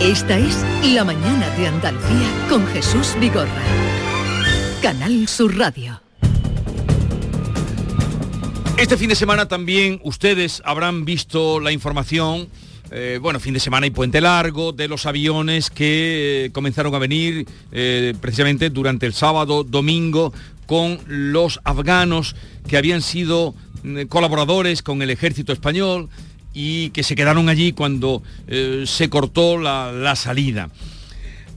Esta es La Mañana de Andalucía con Jesús Vigorra. Canal Sur Radio. Este fin de semana también ustedes habrán visto la información, eh, bueno, fin de semana y puente largo, de los aviones que eh, comenzaron a venir eh, precisamente durante el sábado, domingo, con los afganos que habían sido mm, colaboradores con el ejército español, y que se quedaron allí cuando eh, se cortó la, salida.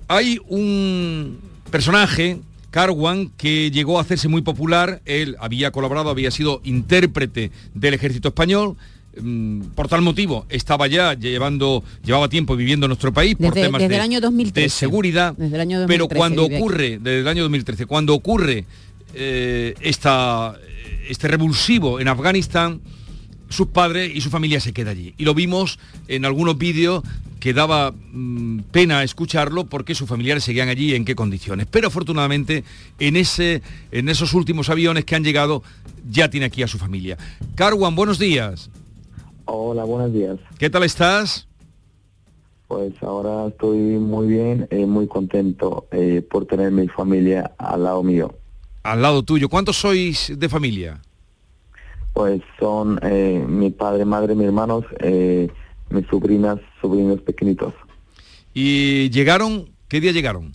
Hay un personaje, Carwan, que llegó a hacerse muy popular, él había colaborado, había sido intérprete del ejército español, mm, por tal motivo estaba ya llevando llevaba tiempo viviendo en nuestro país por temas de, el año 2013, de, seguridad. Pero cuando ocurre desde el año 2013 cuando ocurre eh, esta, este revulsivo en Afganistán sus padres y su familia se queda allí. Y lo vimos en algunos vídeos que daba mm, pena escucharlo porque sus familiares seguían allí y en qué condiciones. Pero afortunadamente en, ese, en esos últimos aviones que han llegado ya tiene aquí a su familia. Carwan, buenos días. Hola, buenos días. ¿Qué tal estás? Pues ahora estoy muy bien, eh, muy contento eh, por tener mi familia al lado mío. Al lado tuyo. ¿Cuántos sois de familia? Pues son eh, mi padre, madre, mis hermanos, eh, mis sobrinas, sobrinos pequeñitos. ¿Y llegaron? ¿Qué día llegaron?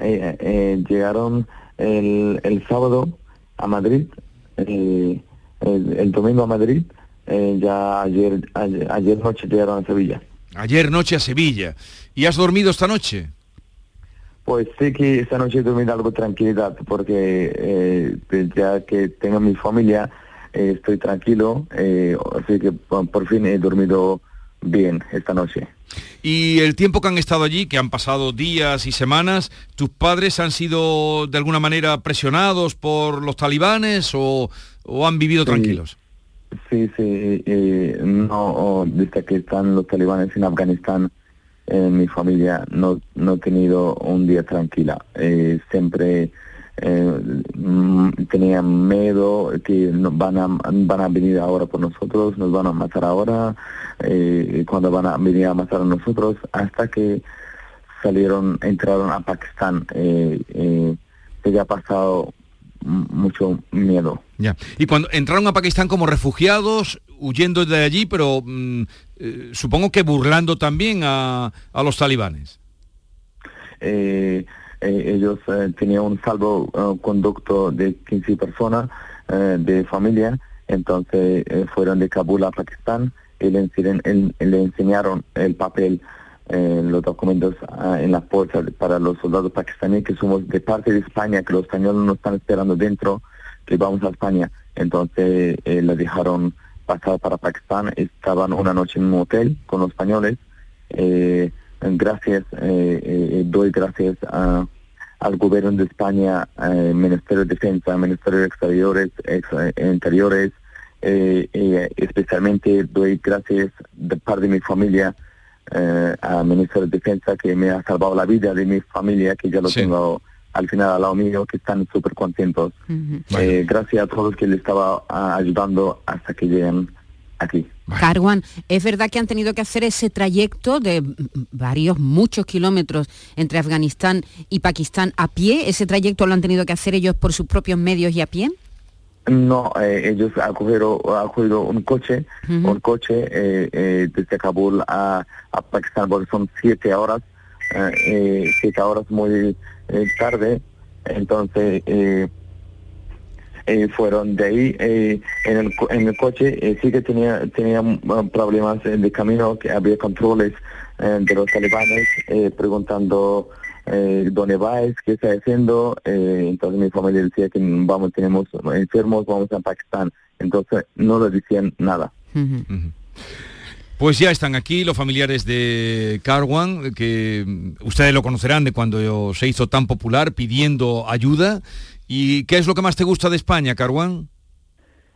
Eh, llegaron el, el, sábado a Madrid, el, domingo a Madrid, ya ayer, ayer, noche llegaron a Sevilla. Ayer noche a Sevilla. ¿Y has dormido esta noche? Pues sí que esta noche he dormido algo tranquilidad, porque ya que tengo mi familia, eh, estoy tranquilo, eh, así que por fin he dormido bien esta noche. Y el tiempo que han estado allí, que han pasado días y semanas, ¿tus padres han sido de alguna manera presionados por los talibanes o, han vivido tranquilos? Sí, sí, eh, no, desde que están los talibanes en Afganistán, mi familia no, no he tenido un día tranquila. siempre eh, mm, tenían miedo que van a, van a venir ahora por nosotros, nos van a matar ahora, eh, cuando van a venir a matar a nosotros, hasta que salieron, entraron a Pakistán. Eh, eh, que ha pasado mucho miedo. Ya. Y cuando entraron a Pakistán como refugiados, huyendo de allí, pero mm, eh, supongo que burlando también a, a los talibanes. Eh, eh, ellos eh, tenían un salvo eh, conducto de 15 personas de familia, entonces fueron de Kabul a Pakistán y le, le enseñaron el papel, los documentos en la puerta para los soldados pakistaníes que somos de parte de España, que los españoles nos están esperando dentro, que vamos a España. Entonces le dejaron pasar para Pakistán, estaban una noche en un hotel con los españoles. gracias, doy gracias a al gobierno de España, eh, Ministerio de Defensa, Ministerio de Exteriores, eh, Interiores, eh, especialmente doy gracias de parte de mi familia eh, al Ministerio de Defensa que me ha salvado la vida de mi familia, que ya lo tengo al final al lado mío, que están súper contentos. gracias a todos que le estaba ah, ayudando hasta que lleguen aquí. Carwan, ¿es verdad que han tenido que hacer ese trayecto de varios, muchos kilómetros entre Afganistán y Pakistán a pie? ¿Ese trayecto lo han tenido que hacer ellos por sus propios medios y a pie? No, eh, ellos han cogido, un coche, un coche eh, eh, desde Kabul a, Pakistán, porque son siete horas, siete horas muy tarde, entonces eh, fueron. De ahí eh, en, el, en el coche eh, sí que tenía tenía problemas de camino que había controles de los talibanes preguntando dónde vais qué está haciendo entonces mi familia decía que vamos tenemos enfermos vamos a Pakistán. Entonces no le decían nada. Pues ya están aquí los familiares de Carwan, que ustedes lo conocerán de cuando se hizo tan popular pidiendo ayuda. ¿Y qué es lo que más te gusta de España, Carwan?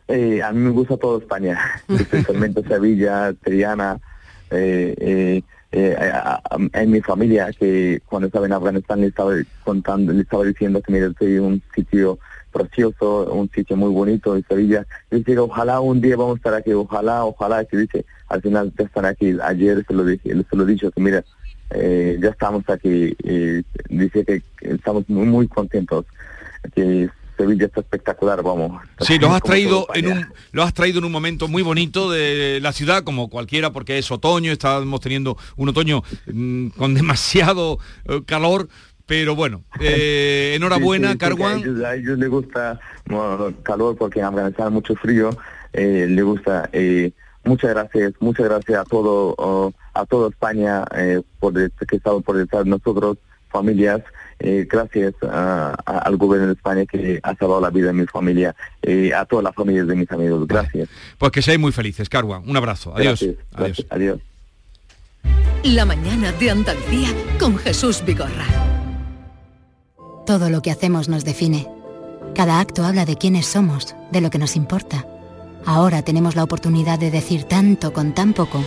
Eh, a mí me gusta todo España, especialmente Sevilla, Triana. Eh, eh, en mi familia, que cuando estaba en Afganistán le estaba contando, le estaba diciendo que mira, estoy en un sitio precioso, un sitio muy bonito en Sevilla. Y dice, ojalá un día vamos a estar aquí, ojalá, ojalá, que dice, al final ya están aquí. Ayer se lo dije, se lo he dicho que mira, ya estamos aquí. dice que estamos muy, muy contentos. Que Sevilla está espectacular, vamos. Sí, lo has traído en un lo has traído en un momento muy bonito de la ciudad, como cualquiera, porque es otoño, estamos teniendo un otoño mm, con demasiado eh, calor, pero bueno, eh, enhorabuena, Carwan. A ellos, les gusta calor porque en Afganistán mucho frío, eh, le gusta. muchas gracias, muchas gracias a todo a toda España por que estado por detrás de nosotros, familias. Eh, gracias al gobierno de España que ha salvado la vida de mi familia, y a todas las familias de mis amigos. Gracias. Pues que seáis muy felices, Carwa. Un abrazo. Adiós. Adiós. Adiós. La mañana de Andalucía con Jesús Vigorra. Todo lo que hacemos nos define. Cada acto habla de quiénes somos, de lo que nos importa. Ahora tenemos la oportunidad de decir tanto con tan poco.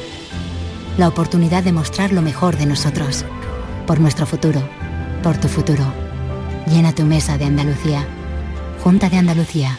La oportunidad de mostrar lo mejor de nosotros. Por nuestro futuro por tu futuro. Llena tu mesa de Andalucía. Junta de Andalucía.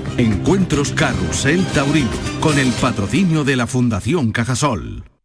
Encuentros Carrusel Taurino. Con el patrocinio de la Fundación Cajasol.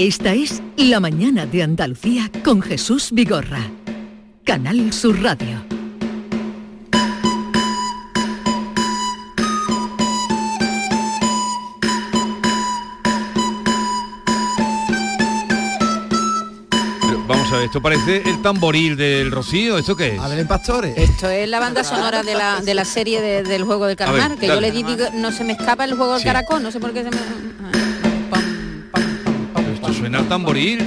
Esta es La Mañana de Andalucía con Jesús Vigorra. Canal Sur Radio. vamos a ver, esto parece el tamboril del Rocío, ¿esto qué es? A ver, Pastores. Esto es la banda sonora de la, de la serie del juego del calamar, que yo le digo, no se me escapa el juego del caracol, no sé por qué se me suena tamboril.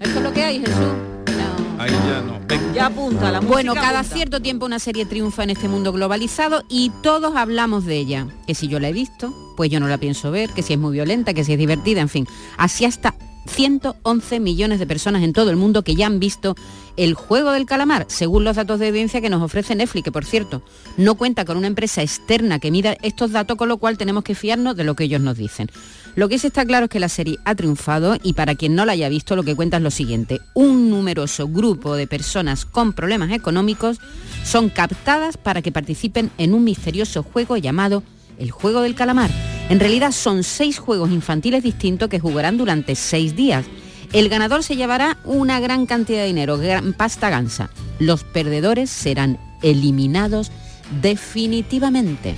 ¿Esto es lo que hay, Jesús? No. Ahí ya no. Ya apunta la Bueno, cada cierto tiempo una serie triunfa en este mundo globalizado y todos hablamos de ella. Que si yo la he visto, pues yo no la pienso ver, que si es muy violenta, que si es divertida, en fin. Así hasta 111 millones de personas en todo el mundo que ya han visto el juego del calamar, según los datos de audiencia que nos ofrece Netflix, que por cierto no cuenta con una empresa externa que mida estos datos, con lo cual tenemos que fiarnos de lo que ellos nos dicen. Lo que sí está claro es que la serie ha triunfado y para quien no la haya visto lo que cuenta es lo siguiente. Un numeroso grupo de personas con problemas económicos son captadas para que participen en un misterioso juego llamado el juego del calamar. En realidad son seis juegos infantiles distintos que jugarán durante seis días. El ganador se llevará una gran cantidad de dinero, gran pasta gansa. Los perdedores serán eliminados definitivamente.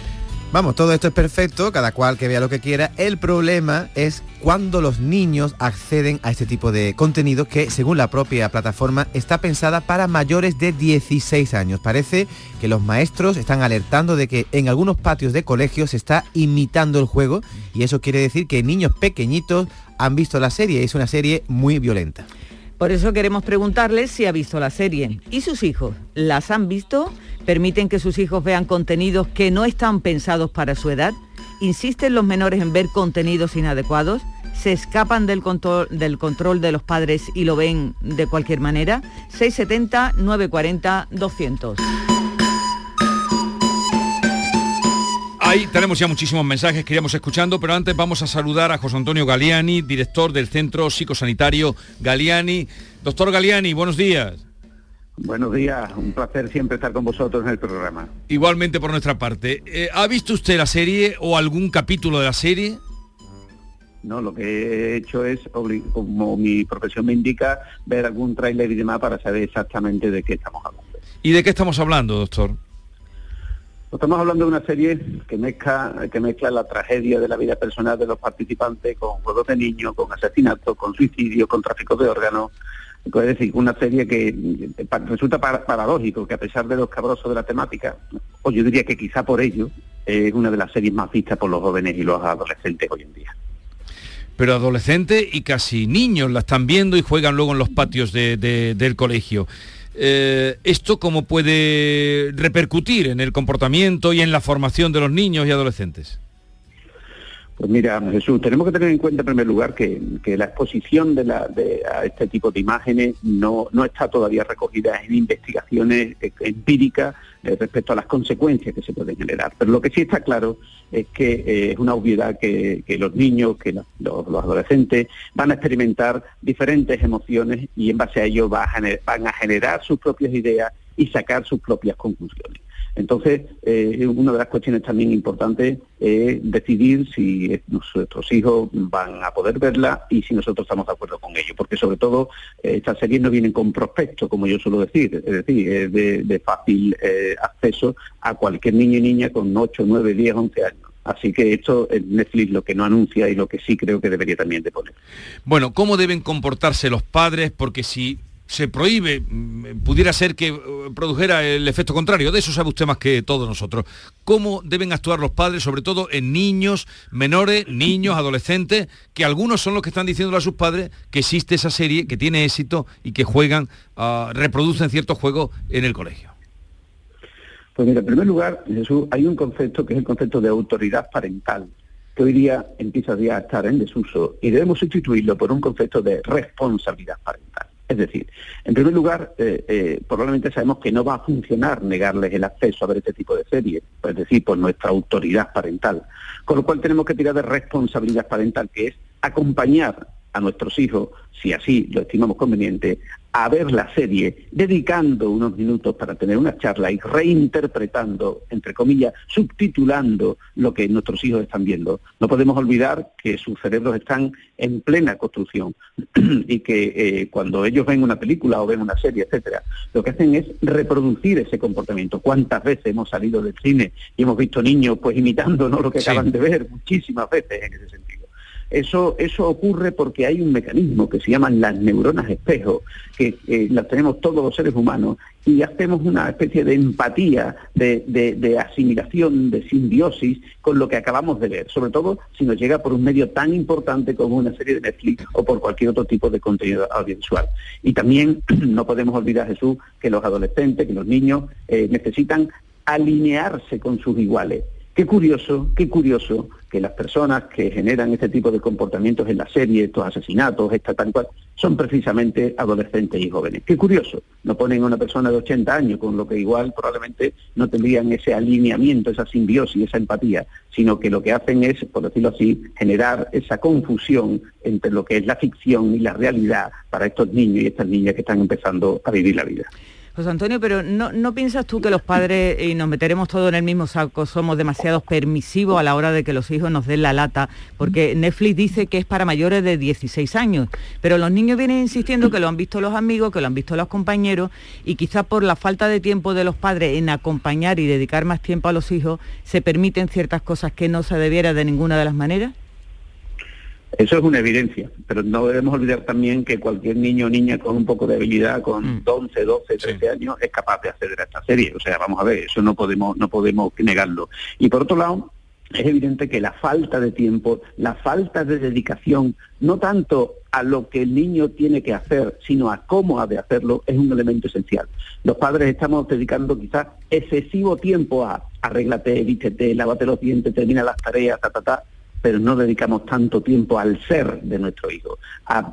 Vamos, todo esto es perfecto, cada cual que vea lo que quiera. El problema es cuando los niños acceden a este tipo de contenido que, según la propia plataforma, está pensada para mayores de 16 años. Parece que los maestros están alertando de que en algunos patios de colegios se está imitando el juego y eso quiere decir que niños pequeñitos han visto la serie. Es una serie muy violenta. Por eso queremos preguntarles si ha visto la serie. ¿Y sus hijos? ¿Las han visto? permiten que sus hijos vean contenidos que no están pensados para su edad, insisten los menores en ver contenidos inadecuados, se escapan del control, del control de los padres y lo ven de cualquier manera. 670 Ahí tenemos ya muchísimos mensajes que iremos escuchando, pero antes vamos a saludar a José Antonio Galiani, director del Centro Psicosanitario Galiani. Doctor Galiani, buenos días. Buenos días, un placer siempre estar con vosotros en el programa. Igualmente por nuestra parte. Eh, ¿Ha visto usted la serie o algún capítulo de la serie? No, lo que he hecho es, como mi profesión me indica, ver algún tráiler y demás para saber exactamente de qué estamos hablando. ¿Y de qué estamos hablando, doctor? Estamos hablando de una serie que mezcla, que mezcla la tragedia de la vida personal de los participantes con juegos de niños, con asesinatos, con suicidio, con tráfico de órganos, es decir, una serie que eh, resulta paradójico que a pesar de los cabrosos de la temática, o yo diría que quizá por ello, es una de las series más vistas por los jóvenes y los adolescentes hoy en día. Pero adolescentes y casi niños la están viendo y juegan luego en los patios del colegio. Eh, ¿Esto cómo puede repercutir en el comportamiento y en la formación de los niños y adolescentes? Pues mira, Jesús, tenemos que tener en cuenta en primer lugar que, la exposición de, a este tipo de imágenes no, está todavía recogida en investigaciones eh, empíricas eh, respecto a las consecuencias que se pueden generar. Pero lo que sí está claro es que eh, es una obviedad que, los niños, que los, adolescentes van a experimentar diferentes emociones y en base a ello van a generar sus propias ideas y sacar sus propias conclusiones. Entonces, eh, una de las cuestiones también importantes es decidir si nuestros hijos van a poder verla y si nosotros estamos de acuerdo con ello, porque sobre todo eh, estas series no vienen con prospecto, como yo suelo decir, es decir, de, fácil eh, acceso a cualquier niño y niña con 8, 9, 10, 11 años. Así que esto es Netflix lo que no anuncia y lo que sí creo que debería también de poner. Bueno, ¿cómo deben comportarse los padres? Porque si se prohíbe, mm, pudiera ser que eh, produjera el efecto contrario. De eso sabe usted más que todos nosotros. ¿Cómo deben actuar los padres, sobre todo en niños, menores, niños, adolescentes, que algunos son los que están diciéndole a sus padres que existe esa serie, que tiene éxito y que juegan, uh, reproducen ciertos juegos en el colegio? Pues mira, en primer lugar, Jesús, hay un concepto que es el concepto de autoridad parental que hoy día empieza a estar en desuso y debemos sustituirlo por un concepto de responsabilidad parental. Es decir, en primer lugar, eh, eh, probablemente sabemos que no va a funcionar negarles el acceso a ver este tipo de series, es decir, por nuestra autoridad parental. Con lo cual tenemos que tirar de responsabilidad parental, que es acompañar a nuestros hijos, si así lo estimamos conveniente, a ver la serie, dedicando unos minutos para tener una charla y reinterpretando, entre comillas, subtitulando lo que nuestros hijos están viendo. No podemos olvidar que sus cerebros están en plena construcción y que eh, cuando ellos ven una película o ven una serie, etcétera, lo que hacen es reproducir ese comportamiento. ¿Cuántas veces hemos salido del cine y hemos visto niños pues imitando lo que acaban de ver? Muchísimas veces en ese sentido. Eso, eso ocurre porque hay un mecanismo que se llaman las neuronas espejo, que las tenemos todos los seres humanos, y hacemos una especie de empatía, de, asimilación, de simbiosis con lo que acabamos de ver, sobre todo si nos llega por un medio tan importante como una serie de Netflix o por cualquier otro tipo de contenido audiovisual. Y también no podemos olvidar, Jesús, que los adolescentes, que los niños eh, necesitan alinearse con sus iguales Qué curioso, qué curioso que las personas que generan este tipo de comportamientos en la serie, estos asesinatos, esta tal cual, son precisamente adolescentes y jóvenes. Qué curioso, no ponen a una persona de 80 años, con lo que igual probablemente no tendrían ese alineamiento, esa simbiosis, esa empatía, sino que lo que hacen es, por decirlo así, generar esa confusión entre lo que es la ficción y la realidad para estos niños y estas niñas que están empezando a vivir la vida. José Antonio, pero ¿no, ¿no piensas tú que los padres, y nos meteremos todos en el mismo saco, somos demasiado permisivos a la hora de que los hijos nos den la lata? Porque Netflix dice que es para mayores de 16 años, pero los niños vienen insistiendo que lo han visto los amigos, que lo han visto los compañeros, y quizás por la falta de tiempo de los padres en acompañar y dedicar más tiempo a los hijos, se permiten ciertas cosas que no se debiera de ninguna de las maneras. Eso es una evidencia, pero no debemos olvidar también que cualquier niño o niña con un poco de habilidad, con 11, 12, 13 años, es capaz de acceder a esta serie. O sea, vamos a ver, eso no podemos, no podemos negarlo. Y por otro lado, es evidente que la falta de tiempo, la falta de dedicación, no tanto a lo que el niño tiene que hacer, sino a cómo ha de hacerlo, es un elemento esencial. Los padres estamos dedicando quizás excesivo tiempo a arréglate, vístete, lávate los dientes, termina las tareas, ta, ta, ta, pero no dedicamos tanto tiempo al ser de nuestro hijo, a,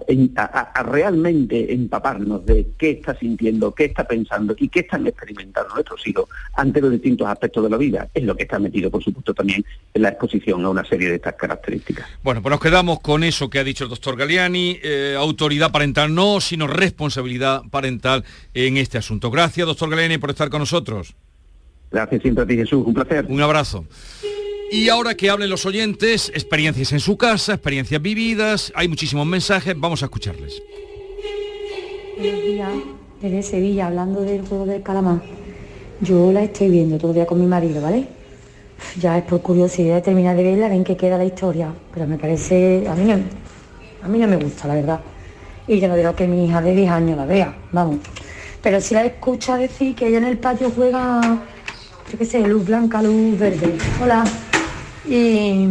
realmente empaparnos de qué está sintiendo, qué está pensando y qué están experimentando nuestros hijos ante los distintos aspectos de la vida. Es lo que está metido, por supuesto, también en la exposición a una serie de estas características. Bueno, pues nos quedamos con eso que ha dicho el doctor Galeani, eh, autoridad parental no, sino responsabilidad parental en este asunto. Gracias, doctor Galeani, por estar con nosotros. Gracias siempre a ti, Jesús. Un placer. Un abrazo. Y ahora que hablen los oyentes, experiencias en su casa, experiencias vividas, hay muchísimos mensajes, vamos a escucharles. Buenos días, desde Sevilla, hablando del juego del calamar. Yo la estoy viendo todavía con mi marido, ¿vale? Ya es por curiosidad de terminar de verla, ven que queda la historia, pero me parece, a mí no, a mí no me gusta, la verdad. Y yo no digo que mi hija de 10 años la vea, vamos. Pero si la escucha decir que ella en el patio juega, yo qué sé, luz blanca, luz verde. Hola. Y,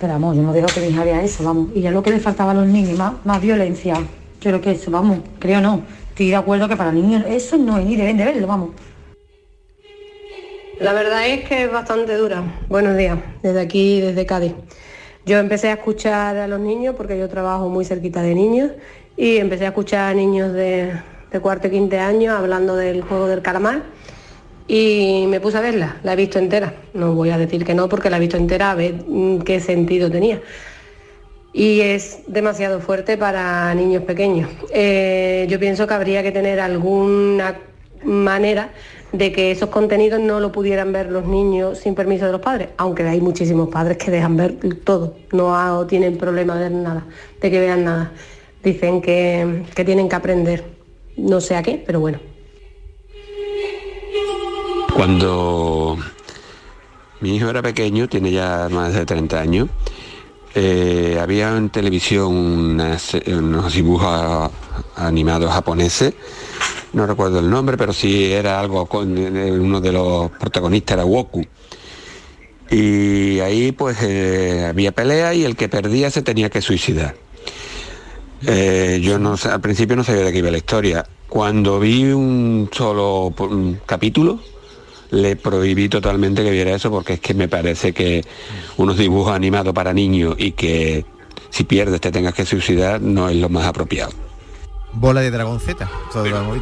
pero vamos, yo no dejo que mi hija eso, vamos. Y ya lo que le faltaba a los niños, más, más violencia. Yo creo que eso, vamos, creo no. Estoy de acuerdo que para niños eso no es ni deben de verlo, vamos. La verdad es que es bastante dura. Buenos días, desde aquí, desde Cádiz. Yo empecé a escuchar a los niños porque yo trabajo muy cerquita de niños y empecé a escuchar a niños de, de cuarto y quinto año hablando del juego del calamar y me puse a verla, la he visto entera. No voy a decir que no porque la he visto entera a ver mm, qué sentido tenía. Y es demasiado fuerte para niños pequeños. Eh, yo pienso que habría que tener alguna manera de que esos contenidos no lo pudieran ver los niños sin permiso de los padres, aunque hay muchísimos padres que dejan ver todo, no tienen problema de nada, de que vean nada. Dicen que, que tienen que aprender, no sé a qué, pero bueno. Cuando mi hijo era pequeño, tiene ya más de 30 años, eh, había en televisión unos dibujos animados japoneses, no recuerdo el nombre, pero sí era algo con eh, uno de los protagonistas era Woku. Y ahí pues eh, había pelea y el que perdía se tenía que suicidar. yo no al principio no sabía de qué iba la historia. Cuando vi un solo capítulo, le prohibí totalmente que viera eso porque es que me parece que unos dibujos animados para niños y que si pierdes te tengas que suicidar no es lo más apropiado. Bola de Dragón Z.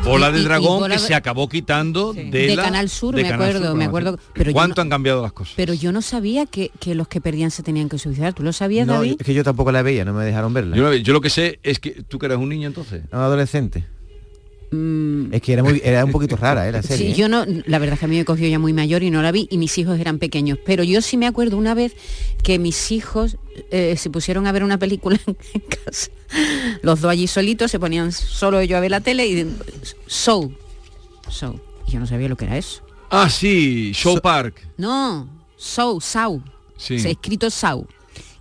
bola de Dragón que se acabó quitando de, Canal Sur, me acuerdo, me acuerdo. Pero ¿Cuánto han cambiado las cosas? Pero yo no sabía que, los que perdían se tenían que suicidar. ¿Tú lo sabías, no, David? Es que yo tampoco la veía, no me dejaron verla. Yo, yo lo que sé es que tú que eras un niño entonces. Un adolescente. Mm. Es que era, muy, era un poquito rara ¿eh? la serie. Sí, ¿eh? yo no, la verdad es que a mí me cogió ya muy mayor y no la vi y mis hijos eran pequeños. Pero yo sí me acuerdo una vez que mis hijos eh, se pusieron a ver una película en casa. Los dos allí solitos, se ponían solo ellos a ver la tele y Soul. Soul. Y yo no sabía lo que era eso. Ah, sí, Show Park. No, Soul, Sau. Sí. Se ha escrito Sau.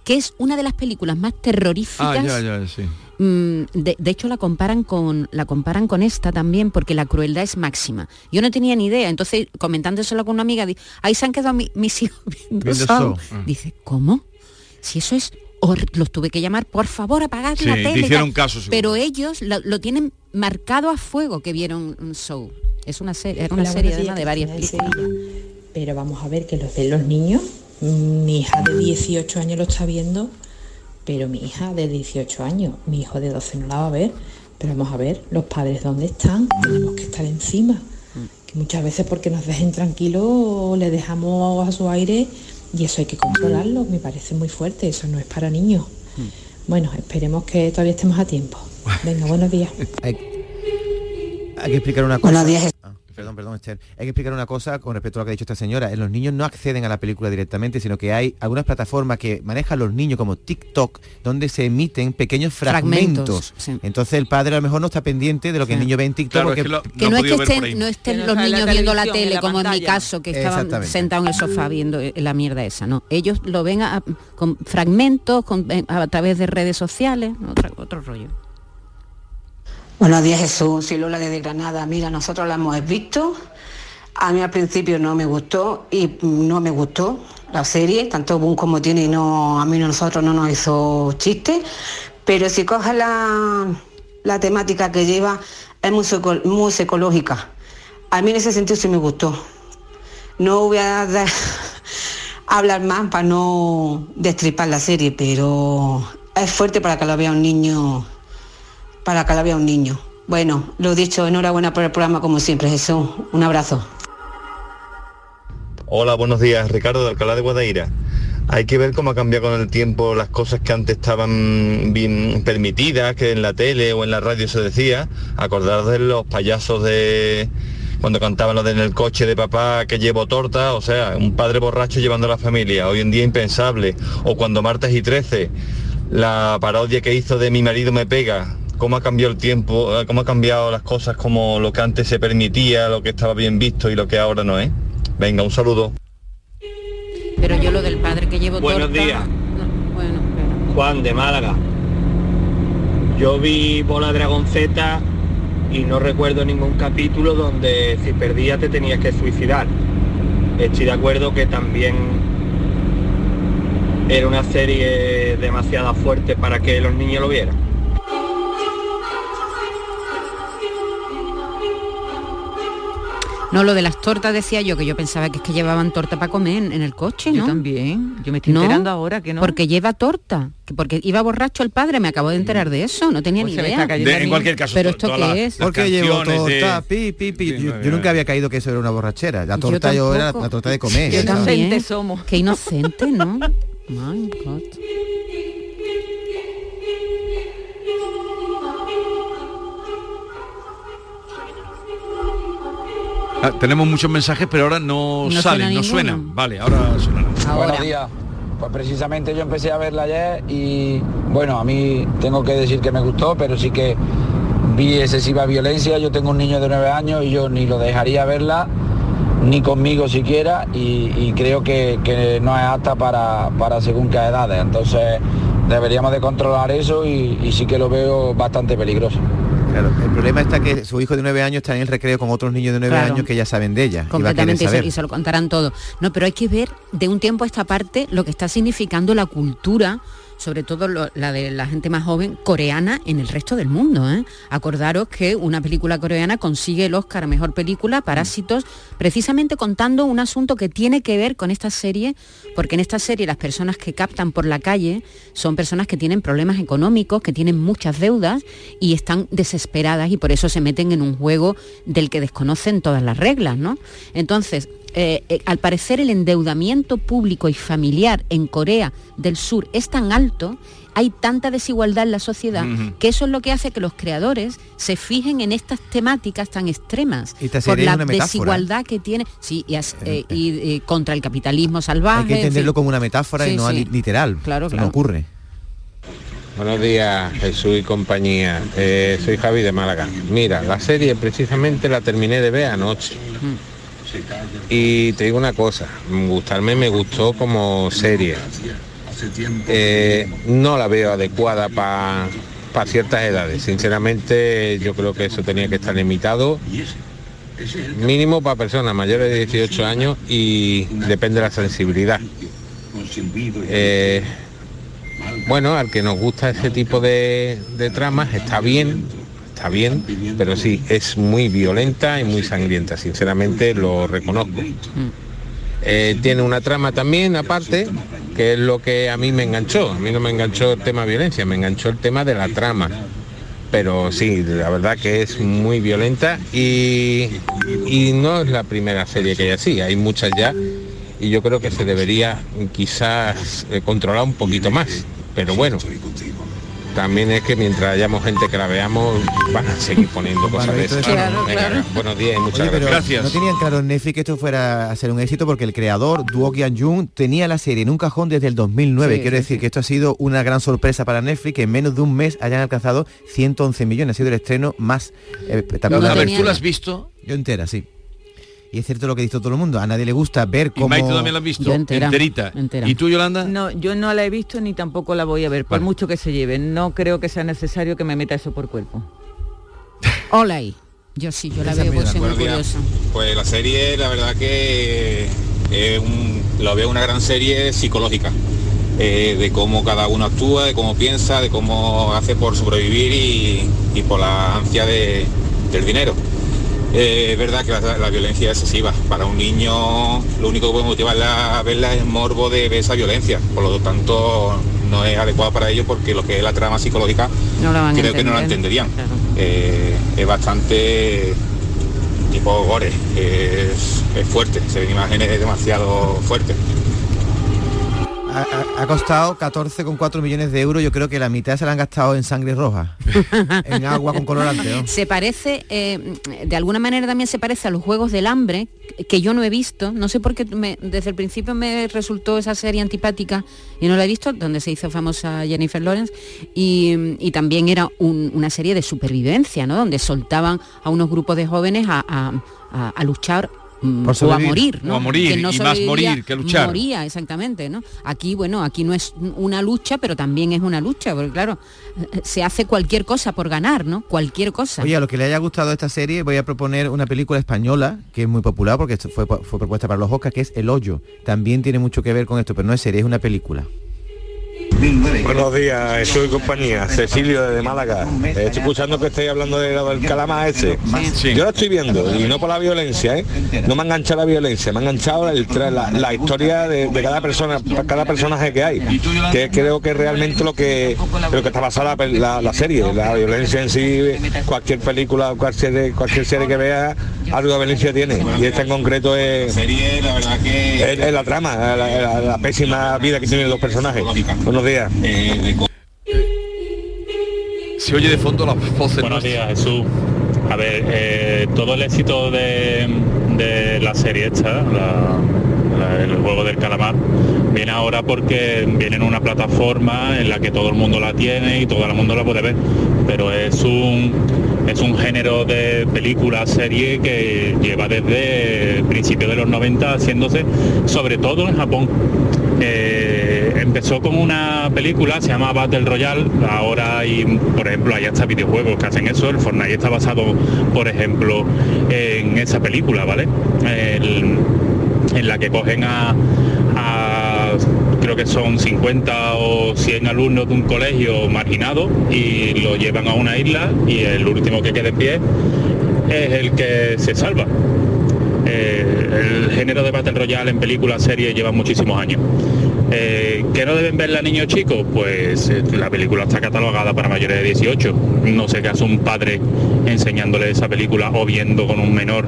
Que es una de las películas más terroríficas. Ah, ya, ya, sí Mm, de, hecho la comparan con la comparan con esta también porque la crueldad es máxima. Yo no tenía ni idea, entonces comentándoselo con una amiga, ahí se han quedado mis hijos viendo, ah. Dice, ¿cómo? Si eso es los tuve que llamar, por favor, apagad la tele. Hicieron caso, pero ellos lo, tienen marcado a fuego que vieron un show. Es una serie, era una serie de varias películas. pero vamos a ver que los de los niños, mi hija de 18 años lo está viendo, pero mi hija de 18 años, mi hijo de 12 no la va a ver, pero vamos a ver, los padres dónde están, tenemos que estar encima, que muchas veces porque nos dejen tranquilos le dejamos a su aire y eso hay que controlarlo, me parece muy fuerte, eso no es para niños. Bueno, esperemos que todavía estemos a tiempo. Venga, buenos días. Hay, hay que explicar una cosa. Buenos días. Ah, perdón, perdón, Esther. Hay que explicar una cosa con respecto a lo que ha dicho esta señora. Eh, Los niños no acceden a la película directamente, sino que hay algunas plataformas que manejan los niños como TikTok, donde se emiten pequeños fragmentos. Fragmentos, Entonces el padre a lo mejor no está pendiente de lo que el niño ve en TikTok. Claro, porque- es que lo- Que no, es que estén, no estén Que no los la niños viendo la tele, la como en mi caso, que estaban sentados en el sofá viendo eh, la mierda esa, ¿no? Ellos lo ven a- con fragmentos, con- eh, a través de redes sociales, otro, otro rollo. Buenos días Jesús, soy Lola desde Granada. Mira, nosotros la hemos visto. A mí al principio no me gustó y no me gustó la serie, tanto boom como tiene, no, a mí no, nosotros no nos hizo chiste. Pero si coges la, la temática que lleva, es muy, muy psicológica. A mí en ese sentido sí me gustó. No voy a hablar más para no destripar la serie, pero es fuerte para que lo vea un niño para que la vea un niño. Bueno, lo dicho, enhorabuena por el programa como siempre, Jesús. Un abrazo. Hola, buenos días, Ricardo de Alcalá de Guadaira. Hay que ver cómo ha cambiado con el tiempo las cosas que antes estaban bien permitidas, que en la tele o en la radio se decía. Acordaros de los payasos de cuando cantaban lo de en el coche de papá que llevo torta, o sea, un padre borracho llevando a la familia, hoy en día impensable. O cuando martes y 13, la parodia que hizo de mi marido me pega, cómo ha cambiado el tiempo, eh, cómo ha cambiado las cosas, como lo que antes se permitía, lo que estaba bien visto y lo que ahora no es. Venga, un saludo. Pero yo lo del padre que llevo Buenos torta- días. no, bueno, pero- Juan de Málaga. Yo vi Bola Dragon Z y no recuerdo ningún capítulo donde si perdías te tenías que suicidar. Estoy de acuerdo que también era una serie demasiado fuerte para que los niños lo vieran. No, lo de las tortas decía yo, que yo pensaba que es que llevaban torta para comer en, en el coche, ¿no? Yo también. Yo me estoy No, enterando ahora que no. Porque lleva torta, que porque iba borracho el padre, me acabo de enterar de eso, no tenía Pues ni idea. De- en cualquier caso, Pero to- esto qué es? Porque llevo canciones de- torta, pi, pi, pi. Sí, yo, nunca había caído que eso era una borrachera. La torta yo, era la torta de comer. También. Inocentes somos. Qué inocente, ¿no? My God. Ah, tenemos muchos mensajes, pero ahora no, No suena salen, no ninguno. suenan. Vale, ahora sonarán. Buenos días. Pues precisamente yo empecé a verla ayer y bueno, a mí tengo que decir que me gustó, pero sí que vi excesiva violencia. Yo tengo un niño de nueve años y yo ni lo dejaría verla, ni conmigo siquiera, y, y creo que, que no es apta para, para según qué edades. Entonces deberíamos de controlar eso y, y sí que lo veo bastante peligroso. Claro, el problema está que su hijo de nueve años está en el recreo con otros niños de nueve Claro. años que ya saben de ella. completamente y saber. y se lo contarán todo. No, pero hay que ver de un tiempo a esta parte lo que está significando la cultura, sobre todo la de la gente más joven coreana en el resto del mundo. ¿eh? Acordaros que una película coreana consigue el Oscar Mejor Película, Parásitos, precisamente contando un asunto que tiene que ver con esta serie, porque en esta serie las personas que captan por la calle son personas que tienen problemas económicos, que tienen muchas deudas y están desesperadas y por eso se meten en un juego del que desconocen todas las reglas, ¿no? Entonces, eh, eh, al parecer el endeudamiento público y familiar en Corea del Sur es tan alto, hay tanta desigualdad en la sociedad, que eso es lo que hace que los creadores se fijen en estas temáticas tan extremas Y por la desigualdad que tiene, sí, y, as- eh, y, eh, contra el capitalismo salvaje. Hay que en entenderlo fin. como una metáfora y no sí. literal. Claro, claro. No ocurre. Buenos días, Jesús y compañía. Eh, soy Javi de Málaga. Mira, la serie precisamente la terminé de ver anoche. Y te digo una cosa, gustarme me gustó como serie. Eh, no la veo adecuada para ciertas edades. Sinceramente, yo creo que eso tenía que estar limitado mínimo para personas mayores de 18 años y depende de la sensibilidad. Eh, bueno, al que nos gusta ese tipo de, de tramas está bien, está bien, pero sí, es muy violenta y muy sangrienta, sinceramente lo reconozco. Eh, tiene una trama también aparte, que es lo que a mí me enganchó. A mí no me enganchó el tema violencia, me enganchó el tema de la trama. Pero sí, la verdad que es muy violenta y, y no es la primera serie que hay así, hay muchas ya y yo creo que se debería quizás eh, controlar un poquito más. Pero bueno, también es que mientras hayamos gente que la veamos, van a seguir poniendo cosas de esas. Venga, Buenos días y muchas Oye, gracias. No tenían claro en Netflix que esto fuera a ser un éxito porque el creador, Duo Hyun tenía la serie en un cajón desde el 2009. Sí, Quiero sí, decir que esto ha sido una gran sorpresa para Netflix, que en menos de un mes hayan alcanzado 111 millones. Ha sido el estreno más eh, espectacular. A ver, ¿tú la has visto? Yo entera, sí. Y es cierto lo que dice todo el mundo. A nadie le gusta ver Y cómo... Maite también la has visto, enterita. ¿Y tú, Yolanda? No, yo no la he visto ni tampoco la voy a ver, por Vale. mucho que se lleve. No creo que sea necesario que me meta eso por cuerpo. Hola ahí. Yo sí, yo la veo por ser muy curiosa. Pues la serie, la verdad que es un- lo veo una gran serie psicológica. eh, de cómo cada uno actúa, de cómo piensa, de cómo hace por sobrevivir y, y por la ansia de- del dinero. Eh, es verdad que la, la violencia es excesiva. Para un niño lo único que puede motivarla a verla es el morbo de ver esa violencia. Por lo tanto, no es adecuado para ellos porque lo que es la trama psicológica No creo que no la entender. entenderían. Eh, es bastante tipo gore, es, es fuerte, se ven imágenes demasiado fuertes. Ha, costado 14,4 millones de euros. Yo creo que la mitad se la han gastado en sangre roja. en agua con colorante, ¿no? Se parece, eh, de alguna manera también se parece a los Juegos del Hambre, que yo no he visto. No sé por qué me- desde el principio me resultó esa serie antipática y no la he visto, donde se hizo famosa Jennifer Lawrence. Y, y también era un- una serie de supervivencia, ¿no? Donde soltaban a unos grupos de jóvenes a, a- a- a luchar mm, Por o a morir, ¿no? O a morir, Quien no y más morir que luchar. Moría, exactamente, ¿no? Aquí, bueno, aquí no es una lucha, pero también es una lucha, porque claro, eh, se hace cualquier cosa por ganar, ¿no? Cualquier cosa. Oye, a los que le haya gustado esta serie, voy a proponer una película española que es muy popular porque esto fue, fue propuesta para los Oscars, que es El Hoyo. También tiene mucho que ver con esto, pero no es serie, es una película. Buenos días, Jesús y compañía. Cecilio desde Málaga. Eh, Estoy escuchando que estáis hablando de del calamar ese. Yo lo estoy viendo y no por la violencia, ¿eh? No me ha enganchado la violencia, me ha enganchado el la, la historia de, de cada persona, cada personaje que hay. Que creo que realmente lo que lo que está basada la, la- la serie, la violencia en sí, cualquier película, cualquier serie que vea, algo de violencia tiene. Y esta en concreto es, Serie, la verdad que es, es la trama, la, la- la pésima vida que tienen los personajes. Buenos días. Se oye de fondo las voces. Buenos días, Jesús. A ver, eh, todo el éxito de, de la serie esta, la- la- el juego del calamar, viene ahora porque viene en una plataforma en la que todo el mundo la tiene y todo el mundo la puede ver. Pero es un es un género de película, serie que lleva desde principios de los 90 haciéndose, sobre todo en Japón. Eh, empezó como una película, se llama Battle Royale, ahora hay, por ejemplo, hay hasta videojuegos que hacen eso, el Fortnite está basado, por ejemplo, en esa película, ¿vale? En la que cogen a, que son 50 o 100 alumnos de un colegio marginado y lo llevan a una isla y el último que quede en pie es el que se salva. Eh, el género de Battle Royale en películas, series lleva muchísimos años. Eh, ¿Que no deben verla niños chicos? Pues eh, la película está catalogada para mayores de 18. No sé qué hace un padre enseñándole esa película o viendo con un menor,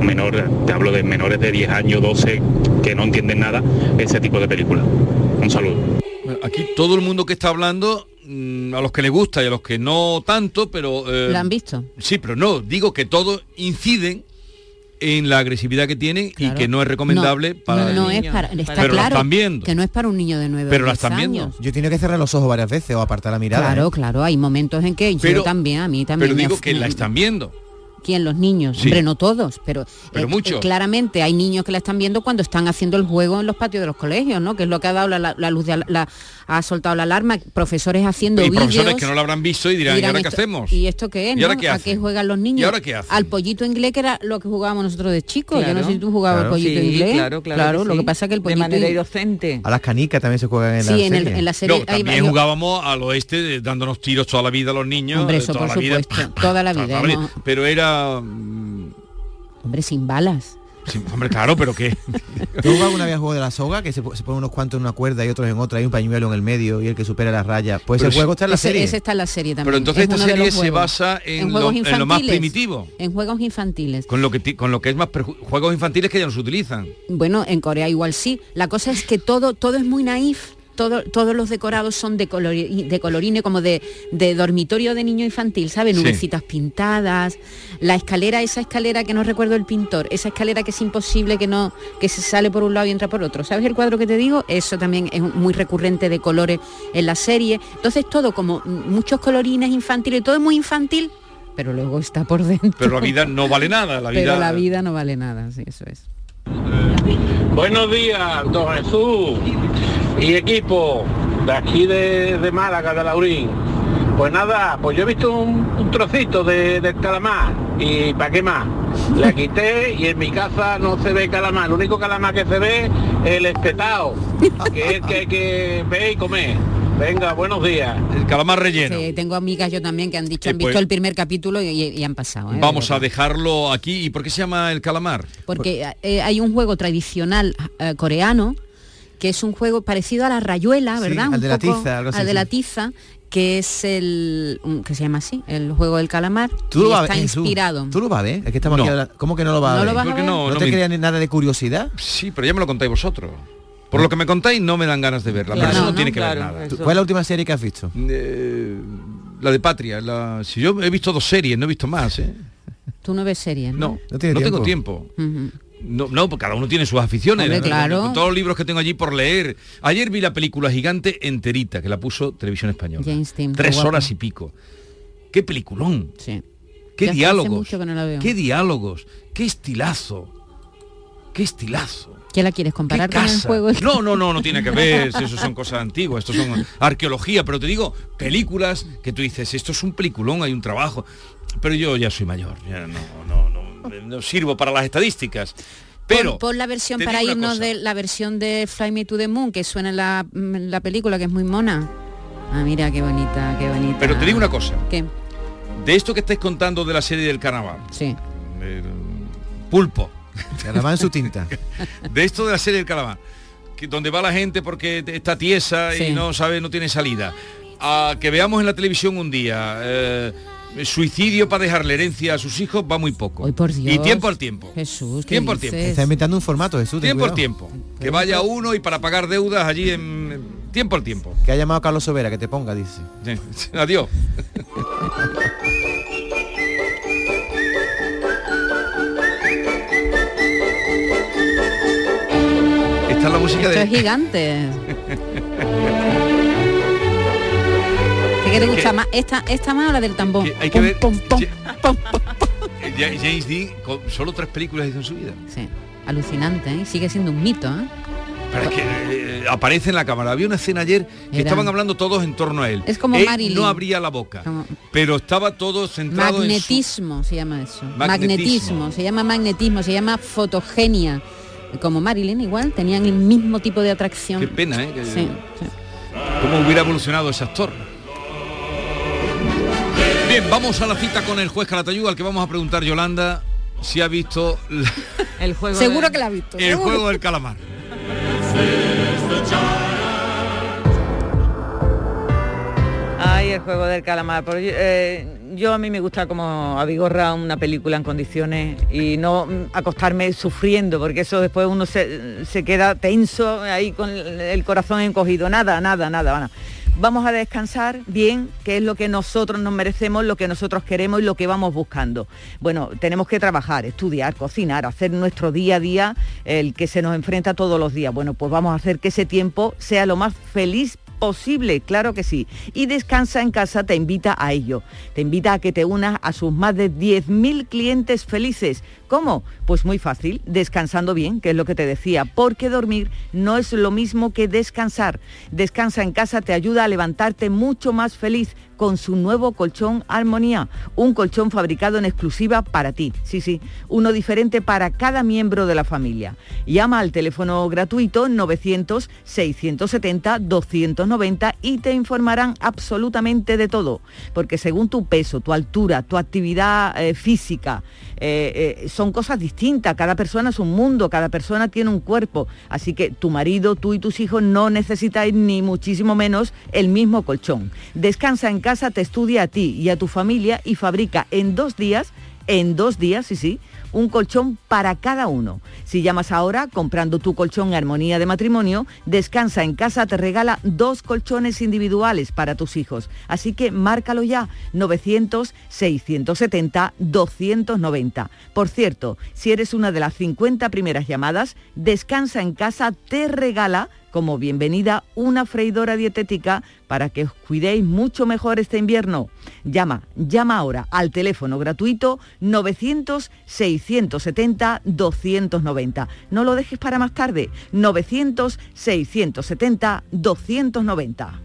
menor, te hablo de menores de 10 años, 12, que no entienden nada, ese tipo de película. Un saludo. Bueno, Aquí todo el mundo que está hablando, mm, a los que le gusta y a los que no tanto, pero... eh, ¿La han visto? Sí, pero no, digo que todos inciden en la agresividad que tienen y que no es recomendable No, para no, es para, está Pero lo claro están viendo. que no es para un niño de 9 Pero la 10 están viendo. años. Yo tenido que cerrar los ojos varias veces o apartar la mirada. Claro, ¿eh? claro, hay momentos en que Pero- yo también, a mí también Pero digo que la están viendo. ¿Quién? Los niños. Sí. Hombre, no todos, pero, Pero muchos. claramente hay niños que la están viendo cuando están haciendo el juego en los patios de los colegios, ¿no? Que es lo que ha dado la, la- la luz de la, ha soltado la alarma, profesores haciendo Y vídeos. profesores que no lo habrán visto y dirán, ¿y, ahora qué hacemos? ¿Y esto qué es? ¿Y ahora no? qué ¿A qué juegan los niños? ¿Y ahora qué hacen? Al pollito inglés, que era lo que jugábamos nosotros de chicos. Yo no Claro. sé si tú jugabas Claro. al pollito Sí, inglés. claro, claro que lo que sí. pasa es que el De pollito manera in- inocente. A las canicas también se juegan en Sí, la serie. en la serie No, también hay- jugábamos al oeste de- dándonos tiros toda la vida a los niños. Hombre, eh, eso toda por la vida. toda la Pero era... mm, Hombre, sin balas. Sí, hombre, claro, pero ¿qué? ¿Tú has jugado una vez juego de la soga? Que se, se pone unos cuantos en una cuerda y otros en otra, hay un pañuelo en el medio y el que supera las rayas. Pues Pero ese juego está en la ese, serie. ese está en la serie también. Pero entonces Es esta serie se basa en, lo, juegos en lo más primitivo. En juegos infantiles. Con lo que con lo que es más juegos infantiles que ya no se utilizan. Bueno, en Corea igual sí. La cosa es que todo, todo es muy naif. Todo, todos los decorados son de, colori- de colorine, como de, de dormitorio de niño infantil, ¿sabes? Sí. Nubecitas pintadas, la escalera, esa escalera que no recuerdo el pintor, esa escalera que es imposible que no, que se sale por un lado y entra por otro. ¿Sabes el cuadro que te digo? Eso también es muy recurrente de colores en la serie. Entonces todo como muchos colorines infantiles, todo es muy infantil, pero luego está por dentro. Pero la vida no vale nada. La vida, Pero la vida no vale nada, sí, eso es. Buenos días, don Jesús y equipo de aquí de, de Málaga, de Laurín. Pues nada, pues yo he visto un, un trocito de, del calamar y ¿para qué más? La quité y en mi casa no se ve calamar. El único calamar que se ve es el espetado, que es el que hay que ver y comer. Venga, buenos días. El calamar relleno. Sí, tengo amigas yo también que han dicho, Sí, han visto pues- el primer capítulo y, y han pasado. ¿eh? Vamos a dejarlo aquí. ¿Y por qué se llama el calamar? Porque eh, hay un juego tradicional eh, coreano que es un juego parecido a la rayuela, Sí, ¿verdad? al Un de la poco- tiza, algo así, Al de sí. la tiza, que es el que se llama así, el juego del calamar. Tú y lo vas a está inspirado. Tú lo vas a ver. Es que estamos No. aquí ¿Cómo que no lo vas ¿No a lo ver? vas a ¿Por qué ver? no? ¿No No te me- creas ni nada de curiosidad? Sí, pero ya me lo contáis vosotros. Por lo que me contáis no me dan ganas de verla. pero eso no, no, tiene que claro, ver nada. eso. ¿Cuál es la última serie que has visto? Eh, la de Patria. La, si yo he visto dos series, no he visto más. ¿eh? Tú no ves series, ¿no? No, No tengo tiempo. No, no, porque cada uno tiene sus aficiones. Hombre, todos los libros que tengo allí por leer. Ayer vi la película gigante enterita, que la puso Televisión Española. James qué Tres horas y pico. Qué peliculón. Sí. Qué Ya diálogos. que no. Qué diálogos. Qué estilazo. Qué estilazo. ¿Qué la quieres ¿Qué comparar con el casa? juego? No, no, no, no tiene que ver, eso son cosas antiguas, esto son arqueología, pero te digo, películas que tú dices, esto es un peliculón, hay un trabajo, pero yo ya soy mayor, ya no, no, no, no sirvo para las estadísticas. Pero pon, pon la versión para irnos cosa. de la versión de Fly Me to the Moon que suena en la, en la película que es muy mona. Ah, mira qué bonita, qué bonita. Pero te digo una cosa, ¿Qué? de esto que estáis contando de la serie del carnaval, Sí. pulpo, Calamar en su tinta. de esto de la serie del calamar, que donde va la gente porque está tiesa Sí. y no sabe, no tiene salida, a que veamos en la televisión un día eh, suicidio para dejarle herencia a sus hijos va muy poco. Hoy por Dios. Y tiempo al tiempo. Jesús, ¿qué Tiempo al tiempo. Está inventando un formato, Jesús. Tiempo al tiempo. Que vaya uno y para pagar deudas allí en tiempo al tiempo. Que ha llamado a Carlos Sobera, que te ponga, dice. Sí. Adiós. Esta es la música Esto de es gigante. ¿Qué te gusta más? ¿Esta, esta más o la del tambor? Que hay que ver- James Dean con solo tres películas hizo en su vida. Sí, alucinante, ¿eh? Sigue siendo un mito, ¿eh? Pero es que eh, aparece en la cámara. Había una escena ayer que Era- estaban hablando todos en torno a él. Es como Él Marilyn. no abría la boca, Como- pero estaba todo centrado Magnetismo se llama eso. Magnetismo. Magnetismo. se llama magnetismo, se llama fotogenia. Como Marilyn igual, tenían el mismo tipo de en atracción. su... Qué pena, ¿eh? Que- Sí, sí. ¿Cómo hubiera evolucionado ese actor? Bien, vamos a la cita con el juez Calatayud, al que vamos a preguntar Yolanda si ha visto la- El juego Seguro de- que la ha visto. el seguro. juego del calamar. Ay, el juego del calamar. Pero eh, yo a mí me gusta como avigorra una película en condiciones y no mm, acostarme sufriendo, porque eso después uno se, se queda tenso ahí con el corazón encogido. Nada, nada, nada. nada. Vamos a descansar bien, que es lo que nosotros nos merecemos, lo que nosotros queremos y lo que vamos buscando. Bueno, tenemos que trabajar, estudiar, cocinar, hacer nuestro día a día el que se nos enfrenta todos los días. Bueno, pues vamos a hacer que ese tiempo sea lo más feliz posible, claro que sí. Y Descansa en Casa te invita a ello. Te invita a que te unas a sus más de 10.000 clientes felices. ¿Cómo? Pues muy fácil, descansando bien, que es lo que te decía, porque dormir no es lo mismo que descansar. Descansa en Casa te ayuda a levantarte mucho más feliz con su nuevo colchón Armonía, un colchón fabricado en exclusiva para ti. Sí, sí, uno diferente para cada miembro de la familia. Llama al teléfono gratuito 900 670 290 y te informarán absolutamente de todo, porque según tu peso, tu altura, tu actividad eh, física, eh, eh, son cosas distintas, cada persona es un mundo, cada persona tiene un cuerpo, así que tu marido, tú y tus hijos no necesitáis ni muchísimo menos el mismo colchón. Descansa en casa, te estudia a ti y a tu familia y fabrica en dos días, en dos días, sí, sí, un colchón para cada uno. Si llamas ahora comprando tu colchón Armonía de Matrimonio, Descansa en casa te regala dos colchones individuales para tus hijos. Así que márcalo ya, 900-670-290. Por cierto, si eres una de las 50 primeras llamadas, Descansa en casa te regala como bienvenida una freidora dietética para que os cuidéis mucho mejor este invierno. Llama, llama ahora al teléfono gratuito 900-670-290. No lo dejes para más tarde, 900-670-290.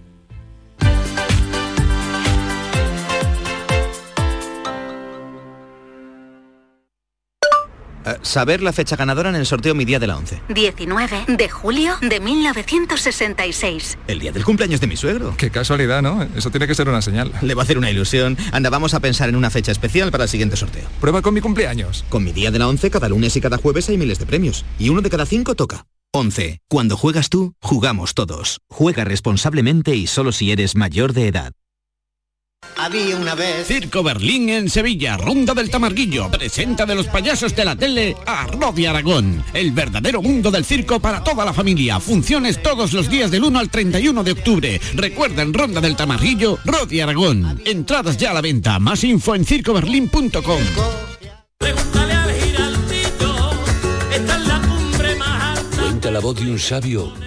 Eh, saber la fecha ganadora en el sorteo Mi Día de la 11. 19 de julio de 1966. El día del cumpleaños de mi suegro. Qué casualidad, ¿no? Eso tiene que ser una señal. Le va a hacer una ilusión. Anda, vamos a pensar en una fecha especial para el siguiente sorteo. Prueba con mi cumpleaños. Con Mi Día de la 11 cada lunes y cada jueves hay miles de premios. Y uno de cada cinco toca. 11. Cuando juegas tú, jugamos todos. Juega responsablemente y solo si eres mayor de edad. Había una vez. Circo Berlín en Sevilla, Ronda del Tamarguillo. Presenta de los payasos de la tele a Rodi Aragón. El verdadero mundo del circo para toda la familia. Funciones todos los días del 1 al 31 de octubre. Recuerda en Ronda del Tamarguillo, Rodi Aragón. Entradas ya a la venta. Más info en circoberlín.com. Cuenta la voz de un sabio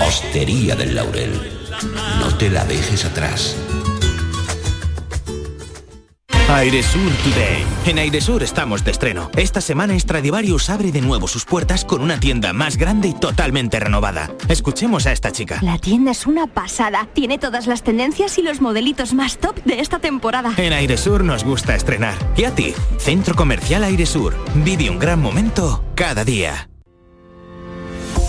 Hostería del Laurel, no te la dejes atrás. Airesur Today. En Airesur estamos de estreno. Esta semana Stradivarius abre de nuevo sus puertas con una tienda más grande y totalmente renovada. Escuchemos a esta chica. La tienda es una pasada. Tiene todas las tendencias y los modelitos más top de esta temporada. En Airesur nos gusta estrenar. ¿Y a ti? Centro Comercial Airesur. Vive un gran momento cada día.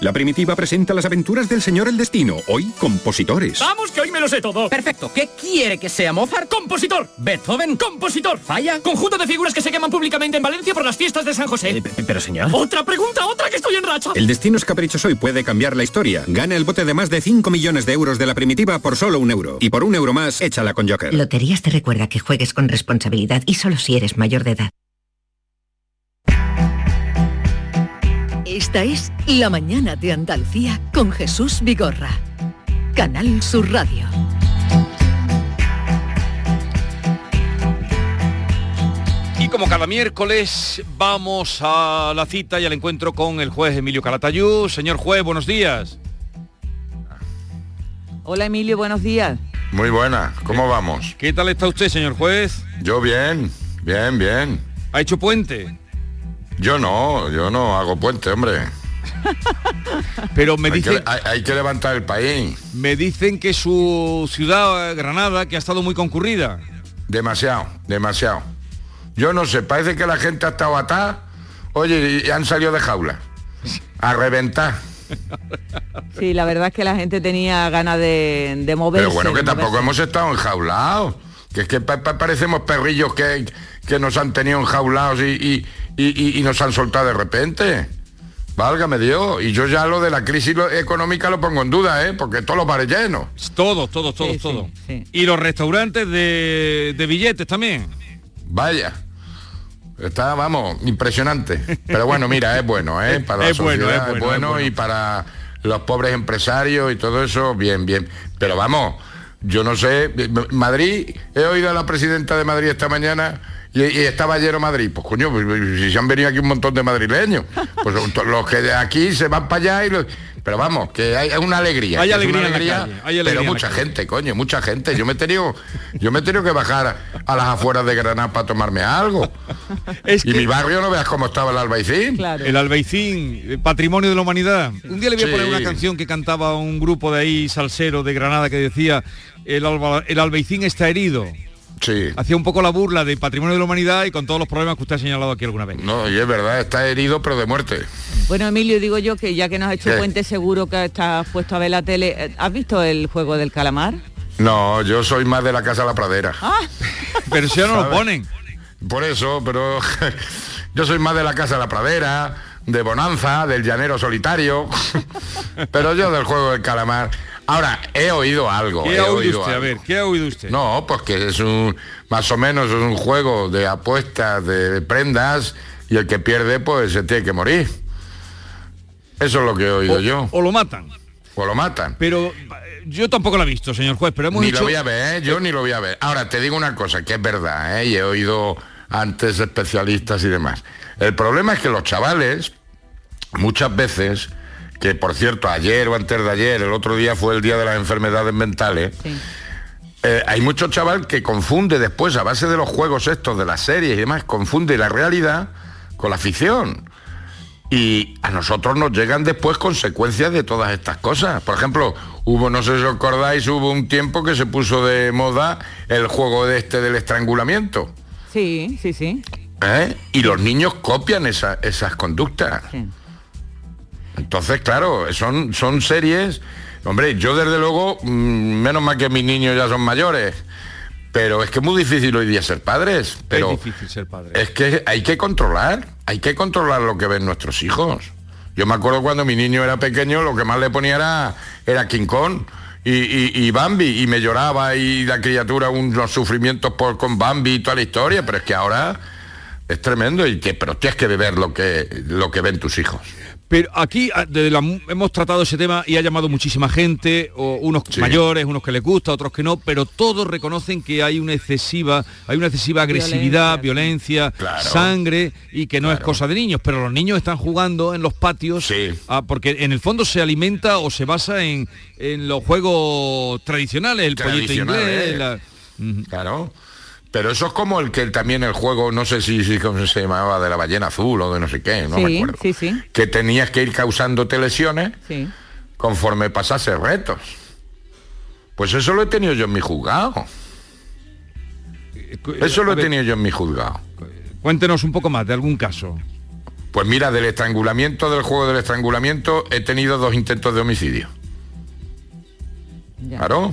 La primitiva presenta las aventuras del señor El Destino, hoy compositores. Vamos, que hoy me lo sé todo. Perfecto. ¿Qué quiere que sea Mozart? Compositor. Beethoven. Compositor. Falla. Conjunto de figuras que se queman públicamente en Valencia por las fiestas de San José. pero señor. Otra pregunta, otra que estoy en racha. El destino es caprichoso y puede cambiar la historia. Gana el bote de más de 5 millones de euros de la primitiva por solo un euro. Y por un euro más, échala con Joker. Loterías te recuerda que juegues con responsabilidad y solo si eres mayor de edad. Esta es La Mañana de Andalucía con Jesús Vigorra. Canal Sur Radio. Y como cada miércoles vamos a la cita y al encuentro con el juez Emilio Calatayú. Señor juez, buenos días. Hola Emilio, buenos días. Muy buena, ¿cómo vamos? ¿Qué tal está usted, señor juez? Yo bien, bien, bien. ¿Ha hecho puente? Yo no, yo no hago puente, hombre. Pero me hay dicen... Que, hay, hay, que levantar el país. Me dicen que su ciudad, Granada, que ha estado muy concurrida. Demasiado, demasiado. Yo no sé, parece que la gente ha estado atada, oye, y han salido de jaula. A reventar. Sí, la verdad es que la gente tenía ganas de, de moverse. Pero bueno, que tampoco hemos estado enjaulados. Que es que pa pa parecemos perrillos que, que, nos han tenido enjaulados y, y, y, y, nos han soltado de repente. Válgame Dios. Y yo ya lo de la crisis económica lo pongo en duda, ¿eh? Porque todos los bares llenos. Todos, todos, todos, Sí, todos. sí, sí. Y los restaurantes de, de billetes también. Vaya. Está, vamos, impresionante. Pero bueno, mira, es bueno, ¿eh? Para la Es bueno, sociedad, es bueno, es bueno, es bueno. y para los pobres empresarios y todo eso, bien, bien. Pero vamos, yo no sé, Madrid, he oído a la presidenta de Madrid esta mañana y, y estaba lleno Madrid. Pues coño, pues, si se han venido aquí un montón de madrileños, pues los que de aquí se van para allá y los, Pero vamos, que hay, una alegría. Hay alegría una en la alegría, calle, hay alegría pero en la mucha calle. gente, coño, mucha gente. Yo me he tenido, yo me he tenido que bajar a las afueras de Granada para tomarme algo. y mi barrio no veas cómo estaba el Albaicín. El Albaicín, eh, patrimonio de la humanidad. Un día le voy a poner Sí. una canción que cantaba un grupo de ahí, salsero de Granada, que decía, el, Alba- el Albaicín está herido. Sí. Hacía un poco la burla del patrimonio de la humanidad y con todos los problemas que usted ha señalado aquí alguna vez. No, y es verdad, está herido pero de muerte. Bueno, Emilio, digo yo que ya que nos ha hecho ¿Qué? puente seguro que estás puesto a ver la tele, eh, ¿has visto el juego del calamar? No, yo soy más de la casa de la pradera. Pero si ya no lo ponen. Por eso, pero yo soy más de la casa de la pradera, de Bonanza, del llanero solitario. pero yo del juego del calamar. Ahora, he oído algo. ¿Qué he ha oído oído usted? A ver, ¿qué ha oído usted? No, pues que es un, más o menos es un juego de apuestas, de prendas, y el que pierde, pues se tiene que morir. Eso es lo que he oído O- yo. O lo matan. O lo matan. Pero eh, yo tampoco lo he visto, señor juez, pero hemos Ni lo voy a ver, ¿eh? yo ni lo voy a ver. Ahora, te digo una cosa, que es verdad, ¿eh? y he oído antes especialistas y demás. El problema es que los chavales, muchas veces, que por cierto, ayer o antes de ayer, el otro día fue el día de las enfermedades mentales, eh, hay mucho chaval que confunde después, a base de los juegos estos, de las series y demás, confunde la realidad con la ficción. Y a nosotros nos llegan después consecuencias de todas estas cosas. Por ejemplo, hubo, no sé si os acordáis, hubo un tiempo que se puso de moda el juego de este del estrangulamiento. Sí, sí, sí. ¿eh? Y los niños copian esa- esas conductas. Entonces, claro, son, son series. Hombre, yo desde luego, mm, menos mal que mis niños ya son mayores. Pero es que es muy difícil hoy día ser padres. Pero es difícil ser padre. es que hay que controlar, hay que controlar lo que ven nuestros hijos. Yo me acuerdo cuando mi niño era pequeño, lo que más le ponía era, era King Kong y, y- y Bambi, y me lloraba y la criatura unos sufrimientos por, con Bambi y toda la historia, pero es que ahora es tremendo y que, pero tienes que beber lo que, lo que ven tus hijos. Pero aquí ah, desde la- hemos tratado ese tema y ha llamado muchísima gente, o unos mayores, unos que les gusta, otros que no, pero todos reconocen que hay una excesiva, hay una excesiva agresividad, violencia, sangre y que no es cosa de niños. Pero los niños están jugando en los patios ah, porque en el fondo se alimenta o se basa en, en los juegos tradicionales, el pollito inglés. La- Claro. Pero eso es como el que también el juego, no sé si, si cómo se llamaba, de la ballena azul o de no sé qué, no me acuerdo. sí, sí, Que tenías que ir causándote lesiones sí. conforme pasase retos. Pues eso lo he tenido yo en mi juzgado. Eso lo he tenido yo en mi juzgado. Cuéntenos un poco más de algún caso. Pues mira, del estrangulamiento, del juego del estrangulamiento, he tenido dos intentos de homicidio. Ya. Claro.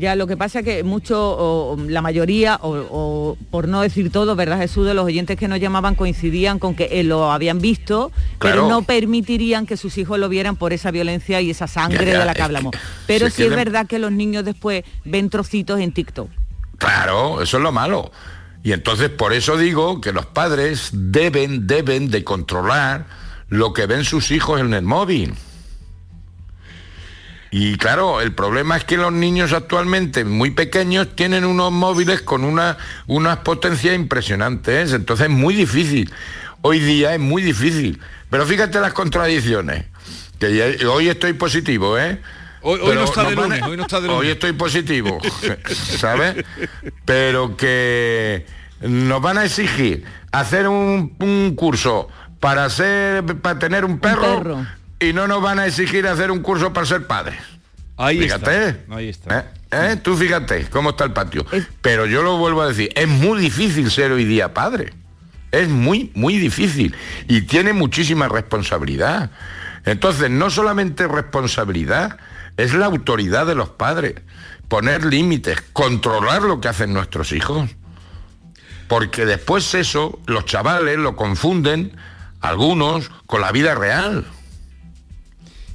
Ya, lo que pasa es que mucho, o, la mayoría, o, o por no decir todo, ¿verdad, Jesús? De los oyentes que nos llamaban coincidían con que eh, lo habían visto, pero no permitirían que sus hijos lo vieran por esa violencia y esa sangre Ya, ya, de la que es hablamos. que- Pero si es sí que es de- verdad que los niños después ven trocitos en TikTok. Claro, eso es lo malo. Y entonces por eso digo que los padres deben, deben de controlar lo que ven sus hijos en el móvil. Y claro, el problema es que los niños actualmente muy pequeños tienen unos móviles con una, unas potencias impresionantes, entonces es muy difícil. Hoy día es muy difícil. Pero fíjate las contradicciones. Que ya- hoy estoy positivo, ¿eh? Hoy, no está de lunes, hoy no está de lunes. Hoy estoy positivo, ¿sabes? Pero que nos van a exigir hacer un, un curso para ser para tener un perro, y no nos van a exigir hacer un curso para ser padres. Ahí fíjate. está. Ahí está. ¿Eh? ¿Eh? Tú fíjate cómo está el patio. Pero yo lo vuelvo a decir, es muy difícil ser hoy día padre. Es muy, muy difícil. Y tiene muchísima responsabilidad. Entonces, no solamente responsabilidad, es la autoridad de los padres. Poner límites, controlar lo que hacen nuestros hijos. Porque después eso, los chavales lo confunden, algunos, con la vida real.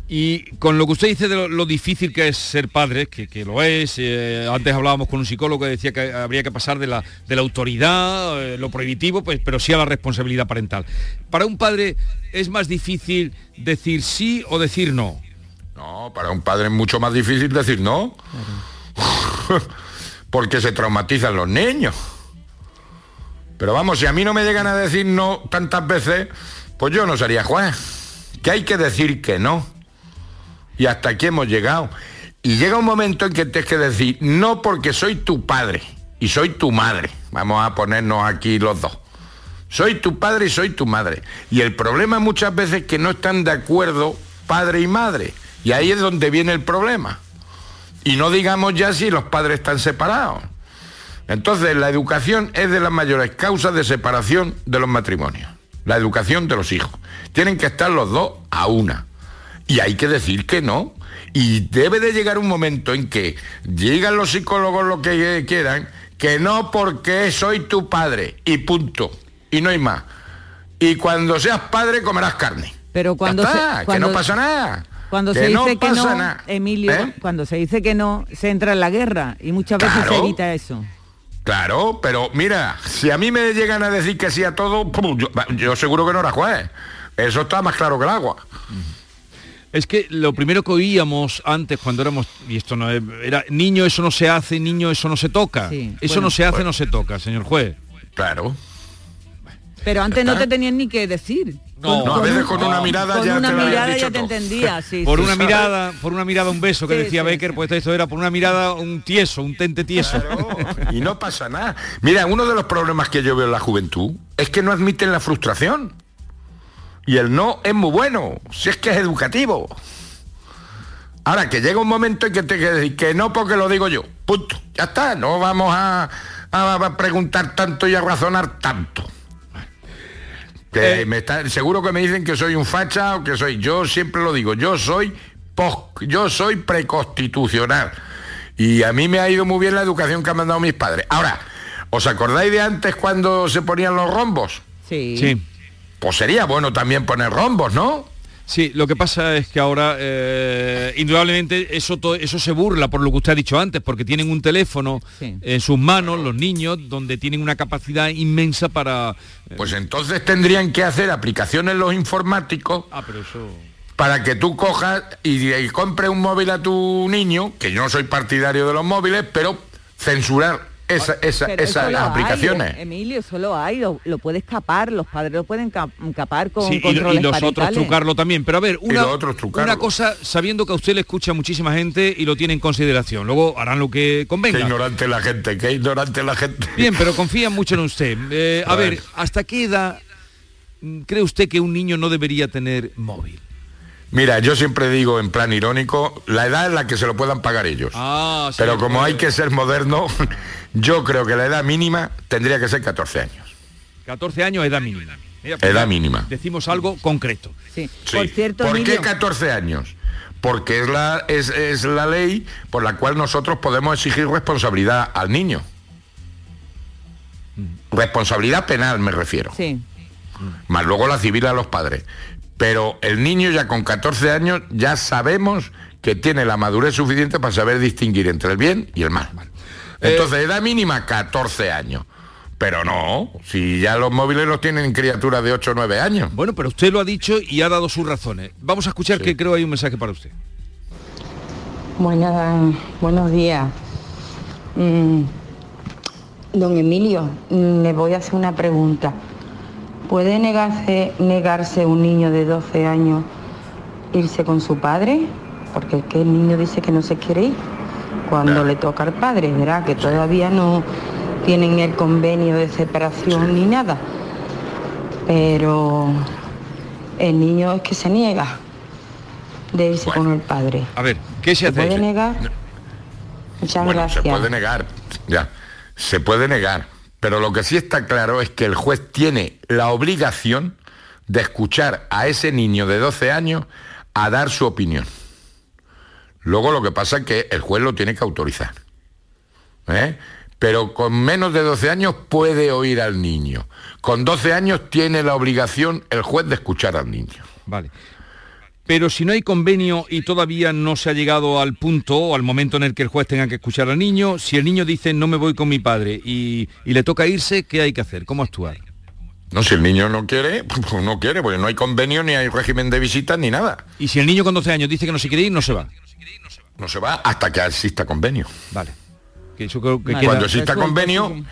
Y con lo que usted dice de lo, lo difícil que es ser padre, que, que lo es, eh, antes hablábamos con un psicólogo que decía que habría que pasar de la, de la autoridad, eh, lo prohibitivo, pues, pero sí a la responsabilidad parental. Para un padre es más difícil decir sí o decir no. No, para un padre es mucho más difícil decir no. Porque se traumatizan los niños. Pero vamos, si a mí no me llegan a decir no tantas veces, pues yo no sería juez. Que hay que decir que no. Y hasta aquí hemos llegado. Y llega un momento en que tienes que decir, no porque soy tu padre y soy tu madre. Vamos a ponernos aquí los dos. Soy tu padre y soy tu madre. Y el problema muchas veces es que no están de acuerdo padre y madre. Y ahí es donde viene el problema. Y no digamos ya si los padres están separados. Entonces, la educación es de las mayores causas de separación de los matrimonios. La educación de los hijos. Tienen que estar los dos a una. Y hay que decir que no. Y debe de llegar un momento en que llegan los psicólogos lo que quieran, que no porque soy tu padre. Y punto. Y no hay más. Y cuando seas padre comerás carne. Pero cuando, Ya está, se, que no pasa nada. Cuando Que se no dice que no, nada. Emilio, ¿Eh? cuando se dice que no, se entra en la guerra y muchas veces se evita eso. Claro, pero mira, si a mí me llegan a decir que sí a todo, yo, yo seguro que no era juez. Eso está más claro que el agua. Es que lo primero que oíamos antes cuando éramos, y esto no es- era, niño eso no se hace, niño eso no se toca. Sí, eso bueno. no se hace, Bueno. no se toca, señor juez. Claro. Pero antes no te tenían ni que decir. No, No, a veces un- con una mirada con ya una te lo habían mirada dicho ya te todo. entendía, sí, por sí. una mirada, por una mirada un beso que Sí, decía sí, Becker, pues esto era por una mirada un tieso, un tente tieso. Y no pasa nada. Mira, uno de los problemas que yo veo en la juventud es que no admiten la frustración. Y el no es muy bueno, si es que es educativo. Ahora, que llega un momento en que te que decir que no porque lo digo yo. Punto. Ya está, no vamos a, a- a preguntar tanto y a razonar tanto. Que Eh. me está- seguro que me dicen que soy un facha o que soy. Yo siempre lo digo, yo soy pos- yo soy preconstitucional. Y a mí me ha ido muy bien la educación que han mandado mis padres. Ahora, ¿os acordáis de antes cuando se ponían los rombos? Sí. Sí. Pues sería bueno también poner rombos, ¿no? Sí, lo que pasa es que ahora, eh, indudablemente, eso, eso se burla por lo que usted ha dicho antes, porque tienen un teléfono Sí. en sus manos, los niños, donde tienen una capacidad inmensa para... Pues entonces tendrían que hacer aplicaciones los informáticos Ah, pero eso... para que tú cojas y, y compres un móvil a tu niño, que yo no soy partidario de los móviles, pero censurar esa- esa- eso esas hay, aplicaciones. Emilio, solo hay, lo, lo puedes capar, los padres lo pueden cap- capar con Sí, y, controles y los otros trucarlo también. Pero a ver, una, una cosa, sabiendo que a usted le escucha muchísima gente y lo tiene en consideración. Luego harán lo que Qué convenga. ignorante la gente, qué ignorante la gente. Bien, pero confían mucho en usted. Eh, a ver, ¿hasta qué edad mm, cree usted que un niño no debería tener móvil? Mira, yo siempre digo en plan irónico, la edad en la que se lo puedan pagar ellos. Ah, sí, Pero como hay que ser moderno, yo creo que la edad mínima tendría que ser 14 años. 14 años, edad mínima. Mira, pues Edad mínima. Decimos algo concreto. Sí. Sí. Por cierto, ¿Por qué 14 años? Porque es la, es, es la ley por la cual nosotros podemos exigir responsabilidad al niño. Responsabilidad penal me refiero. sí. Más luego la civil a los padres. Pero el niño ya con 14 años ya sabemos que tiene la madurez suficiente para saber distinguir entre el bien y el mal. Entonces, edad mínima 14 años. Pero no, si ya los móviles los tienen criaturas de 8 o 9 años. Bueno, pero usted lo ha dicho y ha dado sus razones. Vamos a escuchar que creo hay un mensaje para usted. Buenas, buenos días. Mm, don Emilio, le voy a hacer una pregunta. ¿Puede negarse, negarse un niño de 12 años irse con su padre? Porque es que el niño dice que no se quiere ir cuando le toca al padre, ¿verdad? Que todavía no tienen el convenio de separación ni nada. Pero el niño es que se niega de irse con el padre. A ver, ¿qué se ¿Se hace? puede negar? Muchas bueno, gracias. se puede negar, ya, se puede negar. Pero lo que sí está claro es que el juez tiene la obligación de escuchar a ese niño de 12 años a dar su opinión. Luego lo que pasa es que el juez lo tiene que autorizar. ¿eh? Pero con menos de 12 años puede oír al niño. Con 12 años tiene la obligación el juez de escuchar al niño. Vale. Pero si no hay convenio y todavía no se ha llegado al punto o al momento en el que el juez tenga que escuchar al niño, si el niño dice no me voy con mi padre y, y le toca irse, ¿qué hay que hacer? ¿Cómo actuar? No, si el niño no quiere, pues no quiere, porque no hay convenio, ni hay régimen de visitas, ni nada. Y si el niño con 12 años dice que no se quiere ir, no se va. No se va hasta que exista convenio. Vale. Que eso creo que Vale. queda- Cuando exista convenio,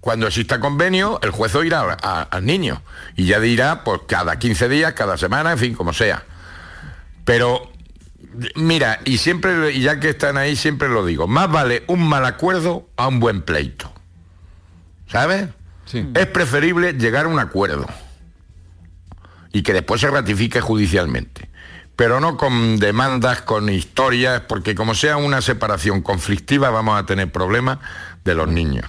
cuando exista convenio, el juez oirá a- a- al niño y ya dirá, pues cada 15 días, cada semana, en fin, como sea. Pero Mira, y siempre, y ya que están ahí, siempre lo digo, más vale un mal acuerdo a un buen pleito. ¿Sabes? Es preferible llegar a un acuerdo y que después se ratifique judicialmente. Pero no con demandas, con historias, porque como sea una separación conflictiva vamos a tener problemas de los niños.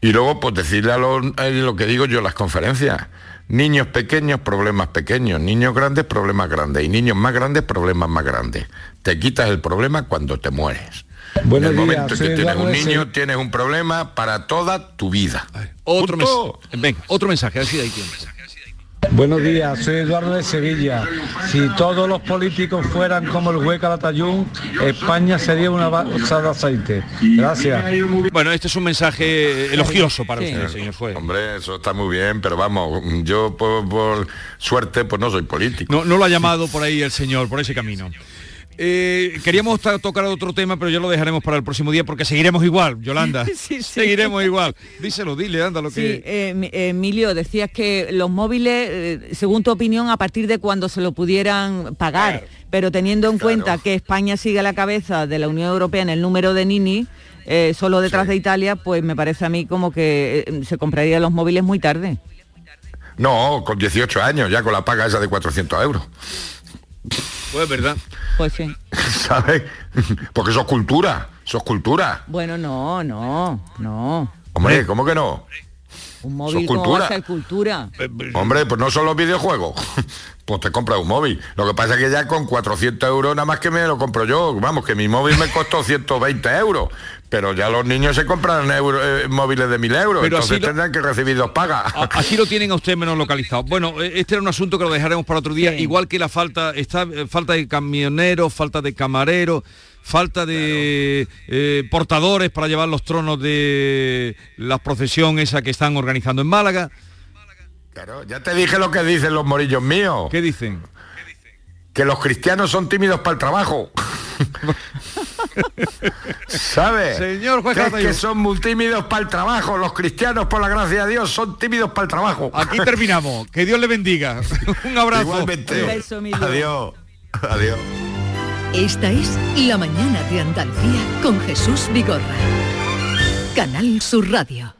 Y luego, pues decirle a los, eh, lo que digo yo en las conferencias, niños pequeños, problemas pequeños, niños grandes, problemas grandes, y niños más grandes, problemas más grandes. Te quitas el problema cuando te mueres. en el momento que tienes un niño, tienes un problema para toda tu vida. Otro, mes, otro mensaje, así de ahí tiene. Buenos días, soy Eduardo de Sevilla. Si todos los políticos fueran como el hueca Latayún, España sería una bolsa de aceite. Gracias. Bueno, este es un mensaje elogioso para usted, señor juez. Hombre, eso está muy bien, pero vamos, yo por, suerte pues no soy político. No, no lo ha llamado por ahí el señor, por ese camino. Eh, queríamos tocar otro tema, pero ya lo dejaremos para el próximo día porque seguiremos igual, Yolanda. Seguiremos igual. Díselo, dile, anda lo que... Sí, eh, Emilio, decías que los móviles, eh, según tu opinión, a partir de cuando se lo pudieran pagar, pero teniendo en cuenta que España sigue a la cabeza de la Unión Europea en el número de Nini, solo detrás de Italia, pues me parece a mí como que se comprarían los móviles muy tarde. No, con 18 años, ya con la paga esa de 400 euros. Pues verdad. Pues sí. ¿Sabes? Porque eso es cultura, eso es cultura. Bueno, no, no, no. Hombre, ¿cómo que no? Un móvil cultura. cultura. Hombre, pues no son los videojuegos. Pues te compras un móvil. Lo que pasa es que ya con 400 euros nada más que me lo compro yo. Vamos, que mi móvil me costó 120 euros. Pero ya los niños se compran eh, móviles de 1000 euros, pero entonces tendrán que recibir dos pagas. Aquí lo tienen a usted menos localizado. Bueno, este era un asunto que lo dejaremos para otro día, igual que la falta, está, falta de camioneros, falta de camareros, falta de eh, portadores para llevar los tronos de la procesión esa que están organizando en Málaga. Claro, ya te dije lo que dicen los morillos míos. ¿Qué dicen? Que los cristianos son tímidos para el trabajo. ¿Sabes? Señor juez que son muy tímidos para el trabajo. Los cristianos, por la gracia de Dios, son tímidos para el trabajo. Aquí terminamos. Que Dios le bendiga. Un abrazo. Igualmente. Adiós. Adiós. Esta es La Mañana de Andalucía con Jesús Vigorra. Canal Sur Radio.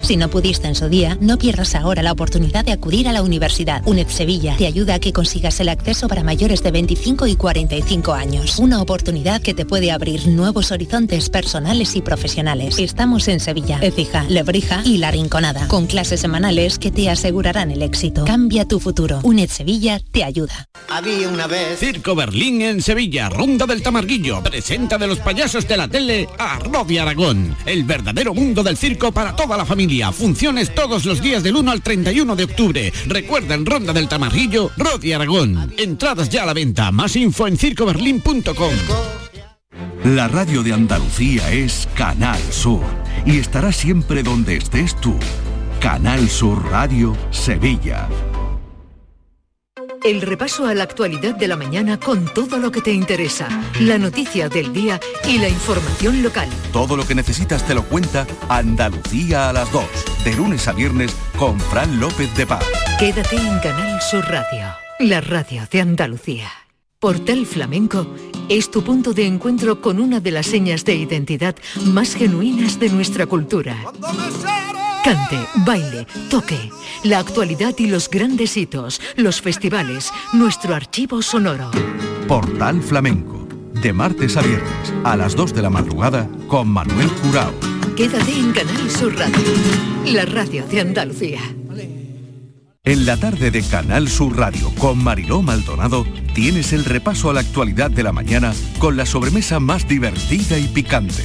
Si no pudiste en su día, no pierdas ahora la oportunidad de acudir a la universidad. UNED Sevilla te ayuda a que consigas el acceso para mayores de 25 y 45 años. Una oportunidad que te puede abrir nuevos horizontes personales y profesionales. Estamos en Sevilla, Ecija, Lebrija y La Rinconada, con clases semanales que te asegurarán el éxito. Cambia tu futuro. UNED Sevilla te ayuda. Había una vez. Circo Berlín en Sevilla, Ronda del Tamarguillo. Presenta de los payasos de la tele a Rodi Aragón. El verdadero mundo del circo para toda la familia Funciones todos los días del 1 al 31 de octubre. Recuerda en Ronda del Tamarrillo, Rodi Aragón. Entradas ya a la venta. Más info en circoberlin.com. La radio de Andalucía es Canal Sur y estará siempre donde estés tú. Canal Sur Radio Sevilla. El repaso a la actualidad de la mañana con todo lo que te interesa, la noticia del día y la información local. Todo lo que necesitas te lo cuenta Andalucía a las 2, de lunes a viernes con Fran López de Paz. Quédate en Canal Sur Radio, la radio de Andalucía. Portal Flamenco es tu punto de encuentro con una de las señas de identidad más genuinas de nuestra cultura. Cante, baile, toque, la actualidad y los grandes hitos, los festivales, nuestro archivo sonoro. Portal Flamenco, de martes a viernes, a las 2 de la madrugada, con Manuel Curao. Quédate en Canal Sur Radio, la radio de Andalucía. En la tarde de Canal Sur Radio con Mariló Maldonado tienes el repaso a la actualidad de la mañana con la sobremesa más divertida y picante,